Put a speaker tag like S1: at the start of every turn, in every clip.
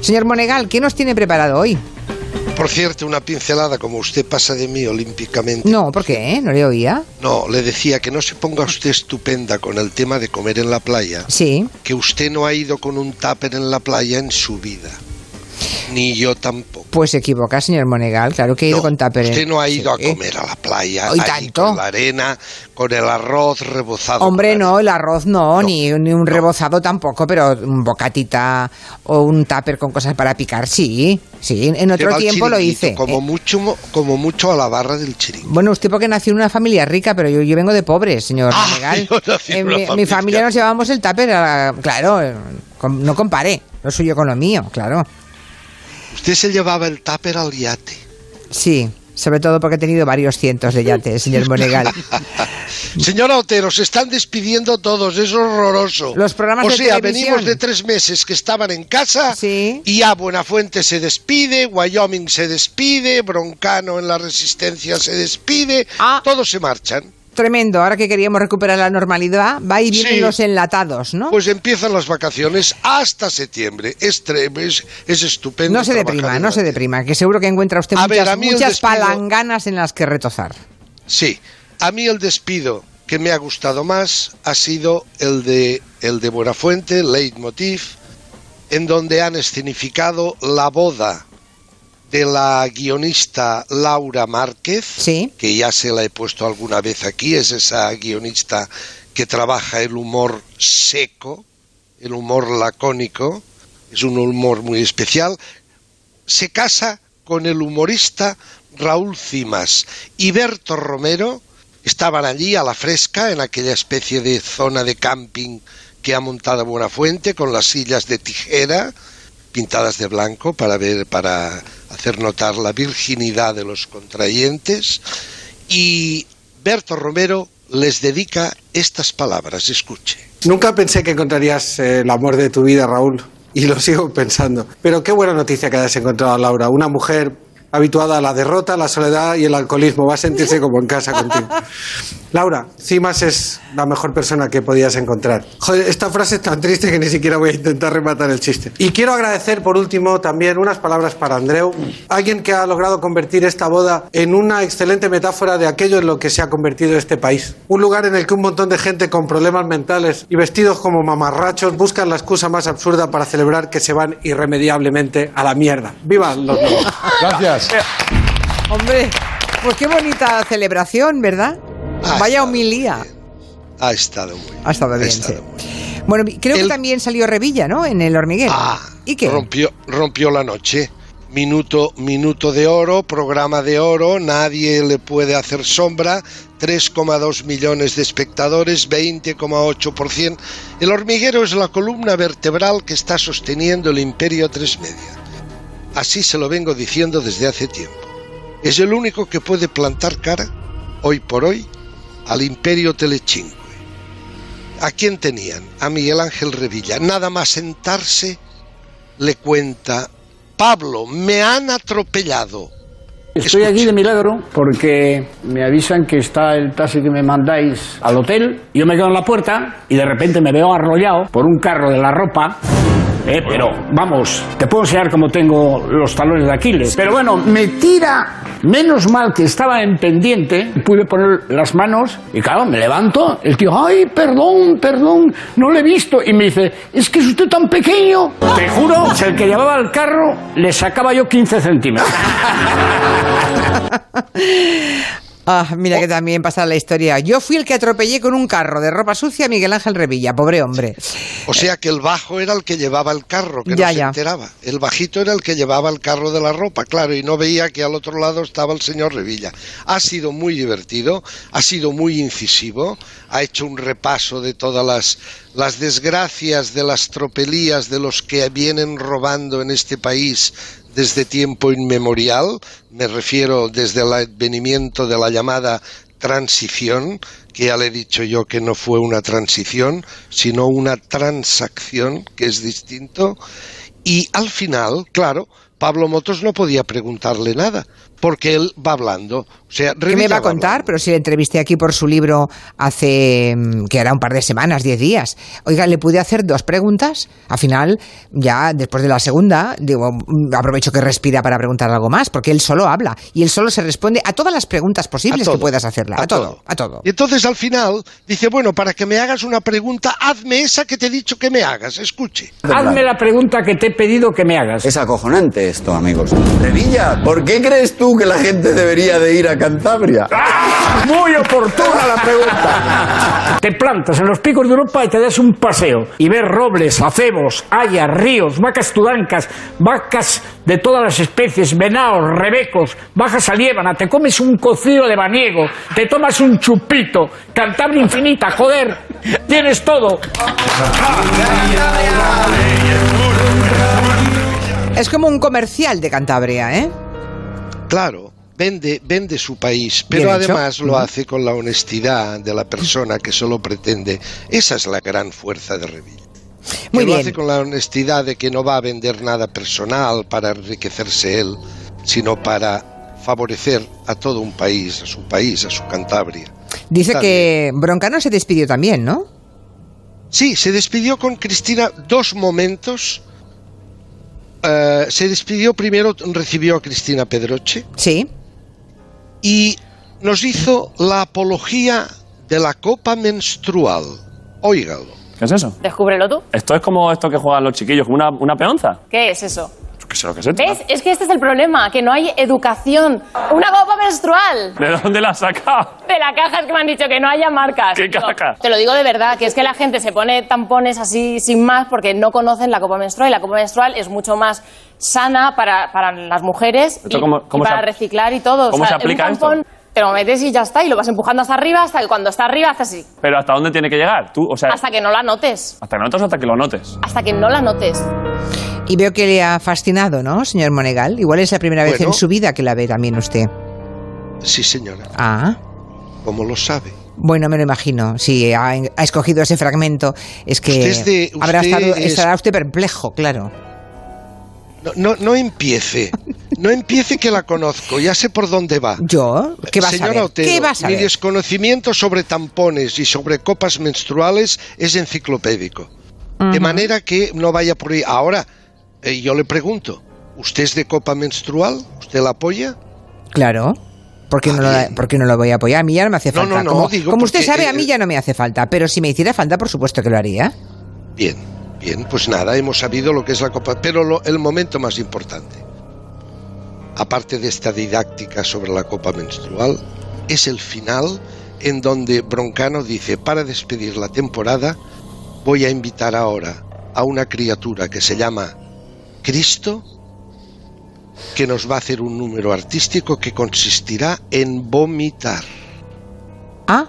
S1: Señor Monegal, ¿qué nos tiene preparado hoy?
S2: Por cierto, una pincelada, como usted pasa de mí olímpicamente.
S1: No, ¿por qué? ¿No le oía?
S2: No, le decía que no se ponga usted estupenda con el tema de comer en la playa.
S1: Sí.
S2: Que usted no ha ido con un tupper en la playa en su vida. Ni yo tampoco.
S1: Pues se equivoca, señor Monegal. Claro que he ido
S2: No,
S1: con tupper.
S2: Usted no ha ido
S1: Sí.
S2: a comer a la playa
S1: ¿Y
S2: ahí
S1: tanto?
S2: con la arena, con el arroz rebozado.
S1: Hombre, no, el arroz no,
S2: No,
S1: ni, ni un rebozado tampoco, pero un bocatita o un tupper con cosas para picar, sí. Sí, en otro tiempo lo hice.
S2: Como
S1: Eh,
S2: mucho, como mucho a la barra del chiringuito.
S1: Bueno, usted porque nació en una familia rica, pero yo, yo vengo de pobres, señor
S2: Ah,
S1: Monegal. Eh, mi, mi
S2: familia.
S1: nos llevábamos el tupper, a- claro, no compare lo suyo con lo mío, claro.
S2: Usted se llevaba el tupper al yate.
S1: Sí, sobre todo porque he tenido varios cientos de yates, señor Monegal.
S2: Señora Otero, se están despidiendo todos, es horroroso.
S1: Los programas
S2: o sea, venimos de tres meses que estaban en casa
S1: Sí.
S2: y ya Buenafuente se despide, Wyoming se despide, Broncano en la Resistencia se despide,
S1: Ah.
S2: todos se marchan.
S1: Tremendo, ahora que queríamos recuperar la normalidad, va y vienen
S2: Sí.
S1: los enlatados, ¿no?
S2: Pues empiezan las vacaciones hasta septiembre. Es, es, es estupendo.
S1: no se deprima, no se deprima, que seguro que encuentra usted
S2: A
S1: muchas,
S2: despido-
S1: palanganas en las que retozar.
S2: Sí, a mí el despido que me ha gustado más ha sido el de el de Buenafuente, Leitmotiv, en donde han escenificado la boda de la guionista Laura Márquez,
S1: Sí.
S2: que ya se la he puesto alguna vez aquí, es esa guionista que trabaja el humor seco, el humor lacónico, es un humor muy especial, se casa con el humorista Raúl Cimas y Berto Romero estaban allí a la fresca en aquella especie de zona de camping que ha montado Buenafuente con las sillas de tijera pintadas de blanco para ver para hacer notar la virginidad de los contrayentes y Berto Romero les dedica estas palabras, escuche.
S3: Nunca pensé que encontrarías eh, el amor de tu vida, Raúl, y lo sigo pensando. Pero qué buena noticia que hayas encontrado a Laura, una mujer habituada a la derrota, la soledad y el alcoholismo. Va a sentirse como en casa contigo. Laura, Cimas es la mejor persona que podías encontrar. Joder, esta frase es tan triste que ni siquiera voy a intentar rematar el chiste. Y quiero agradecer por último también unas palabras para Andreu, alguien que ha logrado convertir esta boda en una excelente metáfora de aquello en lo que se ha convertido este país. Un lugar en el que un montón de gente con problemas mentales y vestidos como mamarrachos buscan la excusa más absurda para celebrar que se van irremediablemente a la mierda. ¡Viva los lobos!
S4: Gracias.
S1: Hombre, pues qué bonita celebración, ¿verdad? Vaya homilía.
S2: Ha estado muy bien.
S1: Ha estado bien,
S2: estado muy bien.
S1: Bueno, creo que también salió Revilla, ¿no? En el hormiguero.
S2: Ah,
S1: ¿Y qué?
S2: Rompió, rompió la noche. Minuto, minuto de oro, programa de oro, nadie le puede hacer sombra. 3,2 millones de espectadores, 20,8%. El hormiguero es la columna vertebral que está sosteniendo el imperio 3 media. Así se lo vengo diciendo desde hace tiempo. Es el único que puede plantar cara, hoy por hoy, al imperio Telechinque. ¿A quién tenían? A Miguel Ángel Revilla. Nada más sentarse, le cuenta, Pablo, me han atropellado.
S5: Estoy aquí de milagro porque me avisan que está el taxi que me mandáis al hotel. Yo me quedo en la puerta y de repente me veo arrollado por un carro de la ropa. Eh, pero vamos, te puedo enseñar cómo tengo los talones de Aquiles. Pero bueno, me tira. Menos mal que estaba en pendiente, pude poner las manos y claro, me levanto. El tío, ay, perdón, perdón, no lo he visto. Y me dice, es que es usted tan pequeño. Te juro, si el que llevaba el carro le sacaba yo 15 centímetros.
S1: Ah, mira que también pasa la historia. Yo fui el que atropellé con un carro de ropa sucia a Miguel Ángel Revilla, pobre hombre.
S2: O sea que el bajo era el que llevaba el carro, que
S1: Ya,
S2: no se
S1: ya.
S2: enteraba. El bajito era el que llevaba el carro de la ropa, claro, y no veía que al otro lado estaba el señor Revilla. Ha sido muy divertido, ha sido muy incisivo, ha hecho un repaso de todas las, las desgracias de las tropelías de los que vienen robando en este país desde tiempo inmemorial, me refiero desde el advenimiento de la llamada transición, que ya le he dicho yo que no fue una transición, sino una transacción, que es distinto, y al final, claro, Pablo Motos no podía preguntarle nada, porque él va hablando. O sea,
S1: ¿Qué me va a contar?
S2: hablando.
S1: Pero si le entrevisté aquí por su libro hace, mm, que era un par de semanas, diez días. Oiga, ¿le pude hacer dos preguntas? Al final, ya después de la segunda, digo, mm, aprovecho que respira para preguntar algo más, porque él solo habla y él solo se responde a todas las preguntas posibles que puedas hacerle. A, todo, a todo.
S2: Y entonces al final dice, bueno, para que me hagas una pregunta, hazme esa que te he dicho que me hagas. Escuche.
S5: Hazme la pregunta que te he pedido que me hagas.
S4: Es acojonante esto, amigos. Revilla, ¿por qué crees tú que la gente debería de ir a Cantabria?
S5: Muy oportuna la pregunta. Te plantas en los picos de Europa y te das un paseo y ves robles, acebos, hayas, ríos, vacas tudancas, vacas de todas las especies, venados, rebecos, bajas a Liébana, te comes un cocido de baniego, te tomas un chupito, Cantabria infinita, joder, tienes todo.
S1: Es como un comercial de Cantabria, ¿eh?
S2: Claro, vende, vende su país, pero
S1: Bien hecho.
S2: además lo hace con la honestidad de la persona que solo pretende. Esa es la gran fuerza de Revilla.
S1: Muy
S2: que lo hace con la honestidad de que no va a vender nada personal para enriquecerse él, sino para favorecer a todo un país, a su país, a su Cantabria.
S1: Dice que Broncano se despidió también, ¿no?
S2: Sí, se despidió con Cristina dos momentos. Eh, se despidió primero, recibió a Cristina Pedroche
S1: Sí.
S2: y nos hizo la apología de la copa menstrual. Óigalo.
S6: ¿Qué es eso?
S7: Descúbrelo tú.
S6: Esto es como esto que juegan los chiquillos, como una, una peonza.
S7: ¿Qué es eso?
S6: Yo qué sé lo que es.
S7: Es que este es el problema, que no hay educación. Una copa menstrual.
S6: ¿De dónde la sacado?
S7: De la caja es que me han dicho que no haya marcas.
S6: ¿Qué
S7: No,
S6: caja?
S7: te lo digo de verdad, que es que la gente se pone tampones así sin más porque no conocen la copa menstrual y la copa menstrual es mucho más sana para, para las mujeres
S6: ¿Esto
S7: y,
S6: cómo- cómo
S7: y para
S6: se
S7: reciclar y todo.
S6: cómo
S7: o sea,
S6: se aplica esto?
S7: Te lo metes y ya está y lo vas empujando hasta arriba hasta que cuando está arriba hace así.
S6: Pero ¿hasta dónde tiene que llegar? Tú, o sea,
S7: Hasta que no la notes.
S6: hasta que notas o hasta que lo notes.
S7: Hasta que no la notes.
S1: Y veo que le ha fascinado, ¿no, señor Monegal? Igual es la primera vez
S2: Bueno.
S1: en su vida que la ve también usted.
S2: Sí, señora.
S1: Ah.
S2: ¿Cómo lo sabe?
S1: Bueno, me lo imagino. Si ha, ha escogido ese fragmento, es que
S2: Usted es de-
S1: habrá
S2: usted
S1: estado,
S2: es-
S1: estará usted perplejo, claro.
S2: No, no, no empiece. No empiece que la conozco. Ya sé por dónde va.
S1: ¿Yo? ¿Qué vas a
S2: Señora
S1: ver?
S2: Otero,
S1: ¿Qué vas a
S2: mi
S1: ver?
S2: desconocimiento sobre tampones y sobre copas menstruales es enciclopédico. De manera que no vaya por ahí. Ahora, eh, yo le pregunto, ¿usted es de copa menstrual? ¿Usted la apoya?
S1: Claro. ¿Por qué, no lo,
S2: Ah, bien.
S1: por qué no lo voy a apoyar? A mí ya no me hace falta.
S2: no, no,
S1: como
S2: digo
S1: como usted sabe, a
S2: eh,
S1: mí ya no me hace falta. Pero si me hiciera falta, por supuesto que lo haría.
S2: Bien, bien, pues nada, hemos sabido lo que es la copa. Pero lo- el momento más importante, aparte de esta didáctica sobre la copa menstrual, es el final en donde Broncano dice, para despedir la temporada, voy a invitar ahora a una criatura que se llama Cristo, que nos va a hacer un número artístico que consistirá en vomitar.
S1: Ah,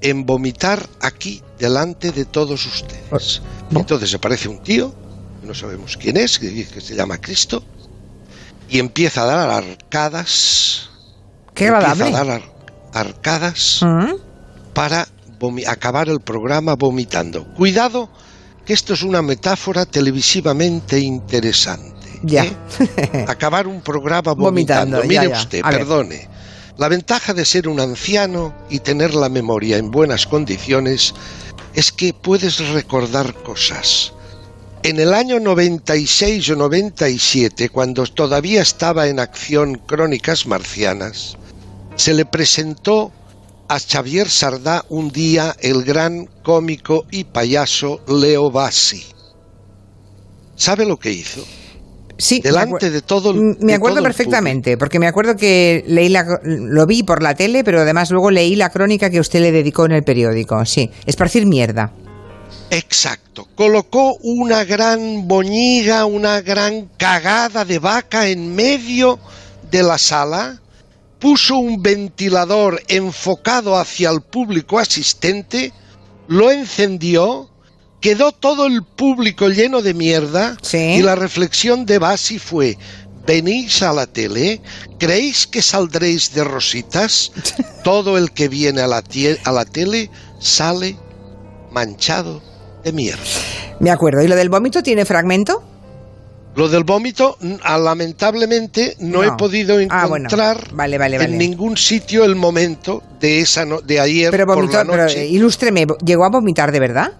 S2: en vomitar aquí delante de todos ustedes. Y entonces aparece un tío, que no sabemos quién es, que se llama Cristo, y empieza a dar arcadas.
S1: qué
S2: empieza
S1: agradable.
S2: a dar ar- arcadas
S1: Mm,
S2: para vomi- acabar el programa vomitando. Cuidado, que esto es una metáfora televisivamente interesante.
S1: Ya.
S2: ¿eh? Acabar un programa
S1: Vomitando,
S2: Mire
S1: ya.
S2: usted,
S1: A ver.
S2: perdone. La ventaja de ser un anciano y tener la memoria en buenas condiciones es que puedes recordar cosas. En el año 96 o 97, cuando todavía estaba en acción Crónicas Marcianas, se le presentó a Xavier Sardá un día el gran cómico y payaso Leo Bassi. ¿Sabe lo que hizo?
S1: Sí, me
S2: Delante de todo el-
S1: Me acuerdo perfectamente, porque me acuerdo que leí la, lo vi por la tele, pero además luego leí la crónica que usted le dedicó en el periódico. Sí, esparcir mierda.
S2: Exacto. Colocó una gran boñiga, una gran cagada de vaca en medio de la sala, puso un ventilador enfocado hacia el público asistente, lo encendió, quedó todo el público lleno de mierda
S1: Sí.
S2: y la reflexión de Basi fue, venís a la tele, creéis que saldréis de rositas, todo el que viene a la, a la tele sale manchado de mierda.
S1: Me acuerdo. ¿Y lo del vómito tiene fragmento?
S2: Lo del vómito, ah, lamentablemente, no, he podido
S1: Ah, bueno.
S2: encontrar
S1: Vale, vale, vale.
S2: en ningún sitio el momento de esa no- de ayer
S1: Pero
S2: por la
S1: pero
S2: noche.
S1: eh, ilústreme, ¿llegó a vomitar de verdad?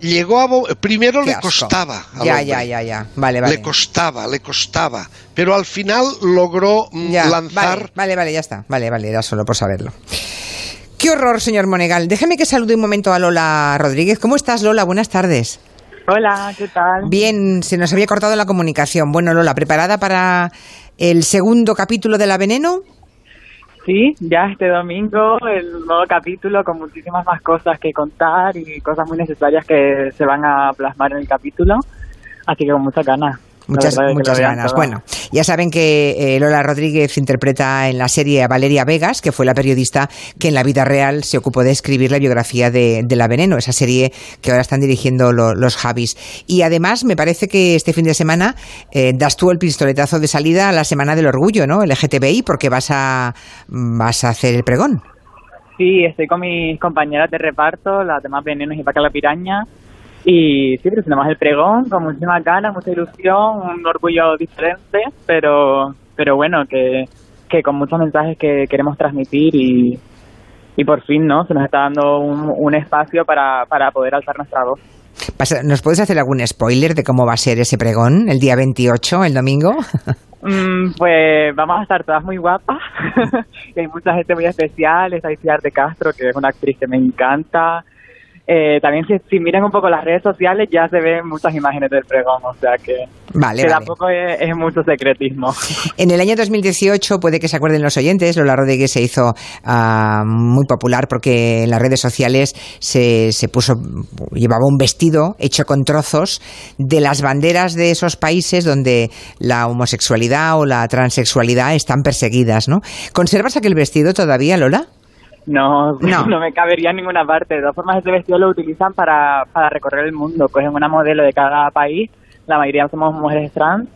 S2: Llegó a primero
S1: Qué
S2: le
S1: asco.
S2: costaba. al
S1: Ya,
S2: hombre.
S1: ya, ya, ya. Vale, vale.
S2: Le costaba, le costaba. Pero al final logró mm,
S1: Ya,
S2: lanzar.
S1: Vale, vale, vale, ya está. Vale, vale, era solo por saberlo. Qué horror, señor Monegal. Déjeme que salude un momento a Lola Rodríguez. ¿Cómo estás, Lola? Buenas tardes.
S8: Hola, ¿qué tal?
S1: Bien, se nos había cortado la comunicación. Bueno, Lola, ¿preparada para el segundo capítulo de La Veneno?
S8: Sí, ya este domingo el nuevo capítulo con muchísimas más cosas que contar y cosas muy necesarias que se van a plasmar en el capítulo. Así que con muchas ganas.
S1: Muchas, muchas ganas. Bueno, ya saben que eh, Lola Rodríguez interpreta en la serie a Valeria Vegas, que fue la periodista que en la vida real se ocupó de escribir la biografía de, de La Veneno, esa serie que ahora están dirigiendo lo- los Javis. Y además, me parece que este fin de semana eh, das tú el pistoletazo de salida a la Semana del Orgullo, ¿no? LGTBI, porque vas a, vas a hacer el pregón.
S8: Sí, estoy con mis compañeras de reparto, las demás venenos y Paca la Piraña. Y sí, presentamos el pregón con muchísimas ganas, mucha ilusión, un orgullo diferente, pero, pero bueno, que, que con muchos mensajes que queremos transmitir y, y por fin, ¿no? Se nos está dando un, un espacio para, para poder alzar nuestra voz.
S1: ¿Nos puedes hacer algún spoiler de cómo va a ser ese pregón el día 28, el domingo?
S8: Mm, pues vamos a estar todas muy guapas. Y hay mucha gente muy especial. Está Iciar de Castro, que es una actriz que me encanta. Eh, también si, si miran un poco las redes sociales ya se ven muchas imágenes del pregón, o sea que,
S1: Vale,
S8: que
S1: vale.
S8: tampoco es, es mucho secretismo.
S1: En el año 2018, puede que se acuerden los oyentes, Lola Rodríguez se hizo ah, muy popular porque en las redes sociales se, se puso, llevaba un vestido hecho con trozos de las banderas de esos países donde la homosexualidad o la transexualidad están perseguidas, ¿no? ¿Conservas aquel vestido todavía, Lola?
S8: No,
S1: No.
S8: no, me cabería en ninguna parte. De todas formas, ese vestido lo utilizan para, para recorrer el mundo. Cogen una modelo de cada país, la mayoría somos mujeres trans,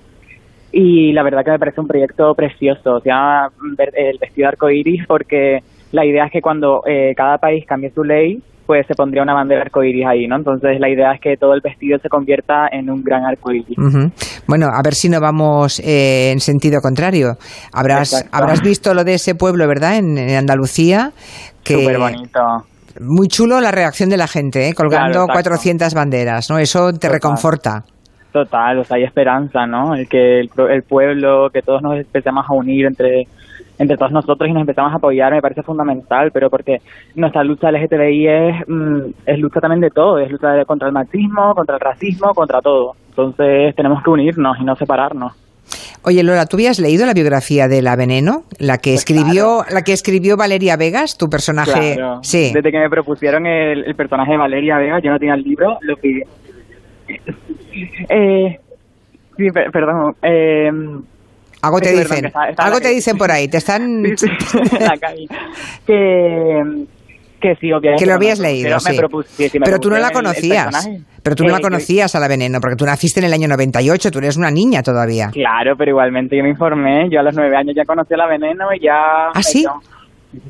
S8: y la verdad que me parece un proyecto precioso. Se llama el vestido arcoiris porque la idea es que cuando eh, cada país cambie su ley, pues se pondría una bandera arcoiris ahí, ¿no? Entonces la idea es que todo el vestido se convierta en un gran arcoiris.
S1: Ujú. Bueno, a ver si no vamos eh, en sentido contrario. Habrás,
S8: Exacto.
S1: habrás visto lo de ese pueblo, ¿verdad? En, en Andalucía. Que
S8: Súper bonito.
S1: Muy chulo la reacción de la gente, ¿eh? colgando
S8: Claro, exacto.
S1: 400 banderas, ¿no? Eso te
S8: Total.
S1: reconforta.
S8: Total, o sea, hay esperanza, ¿no? El que el, el pueblo, que todos nos empecemos a unir entre entre todos nosotros y nos empezamos a apoyar me parece fundamental, pero porque nuestra lucha LGTBI es, mm, es lucha también de todo, es lucha contra el machismo, contra el racismo, contra todo. Entonces tenemos que unirnos y no separarnos.
S1: Oye, Lola, ¿tú habías leído la biografía de La Veneno? La que
S8: Pues
S1: escribió, la que escribió Valeria Vegas, tu personaje.
S8: Claro.
S1: Sí.
S8: Desde que me propusieron el, el personaje de Valeria Vega, yo no tenía el libro, lo pide. Eh, sí, perdón. Eh,
S1: Algo te
S8: perdón,
S1: dicen. Algo te dicen por ahí. Te están.
S8: Sí, sí, la calle. Que, que sí, obviamente.
S1: Que lo habías
S8: me
S1: leído,
S8: propusieron,
S1: sí. Pero tú no la
S8: propusieron el- el
S1: conocías. Pero tú no
S8: Eh,
S1: la conocías a la veneno, porque tú naciste en el año 98, tú eres una niña todavía.
S8: Claro, pero igualmente yo me informé. Yo a los nueve años ya conocí a la veneno y ya.
S1: ¿Ah, sí?
S8: yo-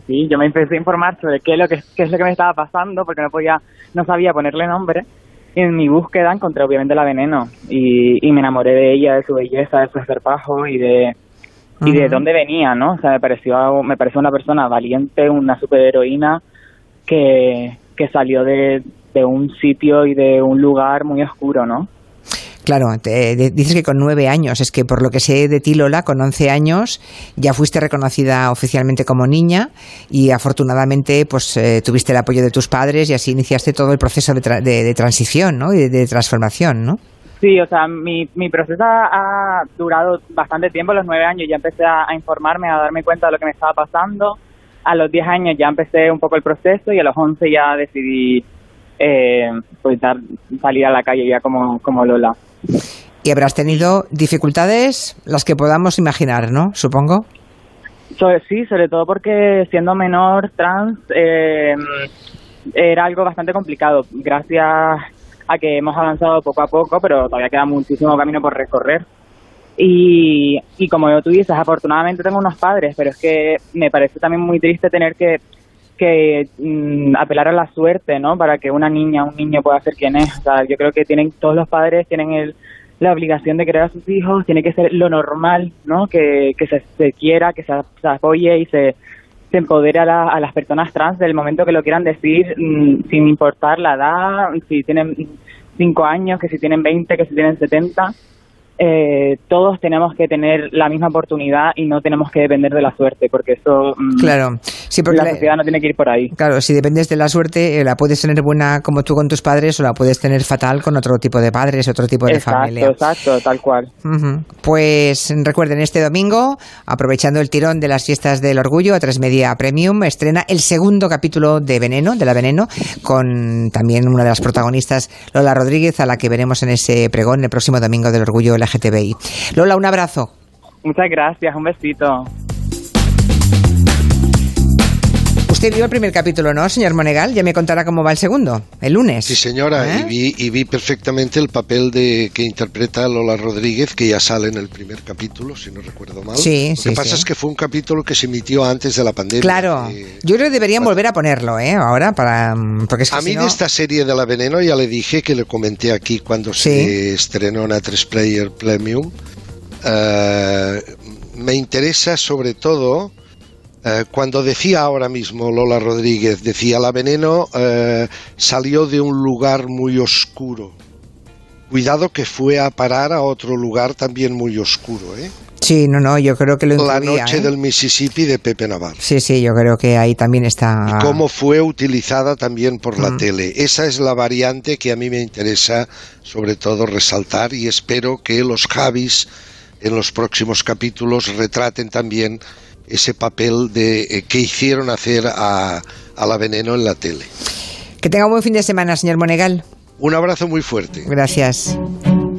S8: sí, yo me empecé a informar sobre qué es lo que, qué es lo que me estaba pasando porque no podía, no sabía ponerle nombre. En mi búsqueda encontré obviamente la veneno y, y me enamoré de ella, de su belleza, de su esparpajo y de y de dónde venía, ¿no? O sea, me pareció me pareció una persona valiente, una superheroína que que salió de, de un sitio y de un lugar muy oscuro, ¿no?
S1: Claro, te- dices que con nueve años, es que por lo que sé de ti, Lola, con 11 años ya fuiste reconocida oficialmente como niña y afortunadamente pues eh, tuviste el apoyo de tus padres y así iniciaste todo el proceso de, tra- de- de transición ¿no? y de, transformación, ¿no?
S8: Sí, o sea, mi, mi proceso ha, durado bastante tiempo, a los nueve años ya empecé a informarme, a darme cuenta de lo que me estaba pasando. A los diez años ya empecé un poco el proceso y a los once ya decidí eh, pues dar- salir a la calle ya como, como Lola.
S1: Y habrás tenido dificultades, las que podamos imaginar, ¿no? Supongo.
S8: Sí, sobre todo porque siendo menor trans eh, era algo bastante complicado. Gracias a que hemos avanzado poco a poco, pero todavía queda muchísimo camino por recorrer. Y, y como tú dices, afortunadamente tengo unos padres, pero es que me parece también muy triste tener que, que mm, apelar a la suerte, ¿no? Para que una niña, un niño pueda ser quien es. O sea, yo creo que tienen todos los padres tienen el la obligación de querer a sus hijos, tiene que ser lo normal, ¿no? Que, se, se quiera, que se, apoye y se, se empodere a, la- a las personas trans del momento que lo quieran decir, mm, sin importar la edad, si tienen cinco años, que si tienen 20, que si tienen 70. Eh, todos tenemos que tener la misma oportunidad y no tenemos que depender de la suerte, porque eso mm,
S1: Claro, sí, porque
S8: la
S1: la-
S8: sociedad no tiene que ir por ahí.
S1: Claro, si dependes de la suerte, eh, la puedes tener buena como tú con tus padres o la puedes tener fatal con otro tipo de padres, otro tipo de
S8: exacto,
S1: familia.
S8: exacto, tal cual.
S1: Pues recuerden, este domingo, aprovechando el tirón de las fiestas del orgullo, a tres Media Premium estrena el segundo capítulo de Veneno, de la Veneno, con también una de las protagonistas, Lola Rodríguez, a la que veremos en ese pregón el próximo domingo del orgullo LGTBI. Lola, un abrazo.
S8: Muchas gracias, un besito.
S1: Usted vio el primer capítulo, ¿no, señor Monegal? Ya me contará cómo va el segundo, el lunes.
S2: Sí, señora,
S1: ¿Eh?
S2: y, vi, y vi perfectamente el papel de que interpreta Lola Rodríguez, que ya sale en el primer capítulo, si no recuerdo mal.
S1: Sí,
S2: Lo
S1: sí,
S2: que pasa
S1: sí.
S2: es que fue un capítulo que se emitió antes de la pandemia.
S1: Claro,
S2: Eh,
S1: yo creo que deberían volver a ponerlo, ¿eh? Ahora, para. mm, Porque es que
S2: a
S1: si
S2: mí
S1: no-
S2: de esta serie de la Veneno ya le dije que le comenté aquí cuando se estrenó en A3 Player Premium. Eh, me interesa sobre todo eh, cuando decía ahora mismo Lola Rodríguez, decía la Veneno eh, salió de un lugar muy oscuro. Cuidado que fue a parar a otro lugar también muy oscuro, ¿eh?
S1: Sí, no, no, yo creo que lo
S2: La
S1: incluía,
S2: noche
S1: ¿eh?
S2: del Mississippi de Pepe Navarro.
S1: Sí, sí, yo creo que ahí también está.
S2: y cómo fue utilizada también por la
S1: Mm.
S2: tele. Esa es la variante que a mí me interesa sobre todo resaltar y espero que los Javis en los próximos capítulos retraten también ese papel de eh, que hicieron hacer a, a la veneno en la tele.
S1: Que tenga un buen fin de semana, señor Monegal.
S2: Un abrazo muy fuerte.
S1: Gracias.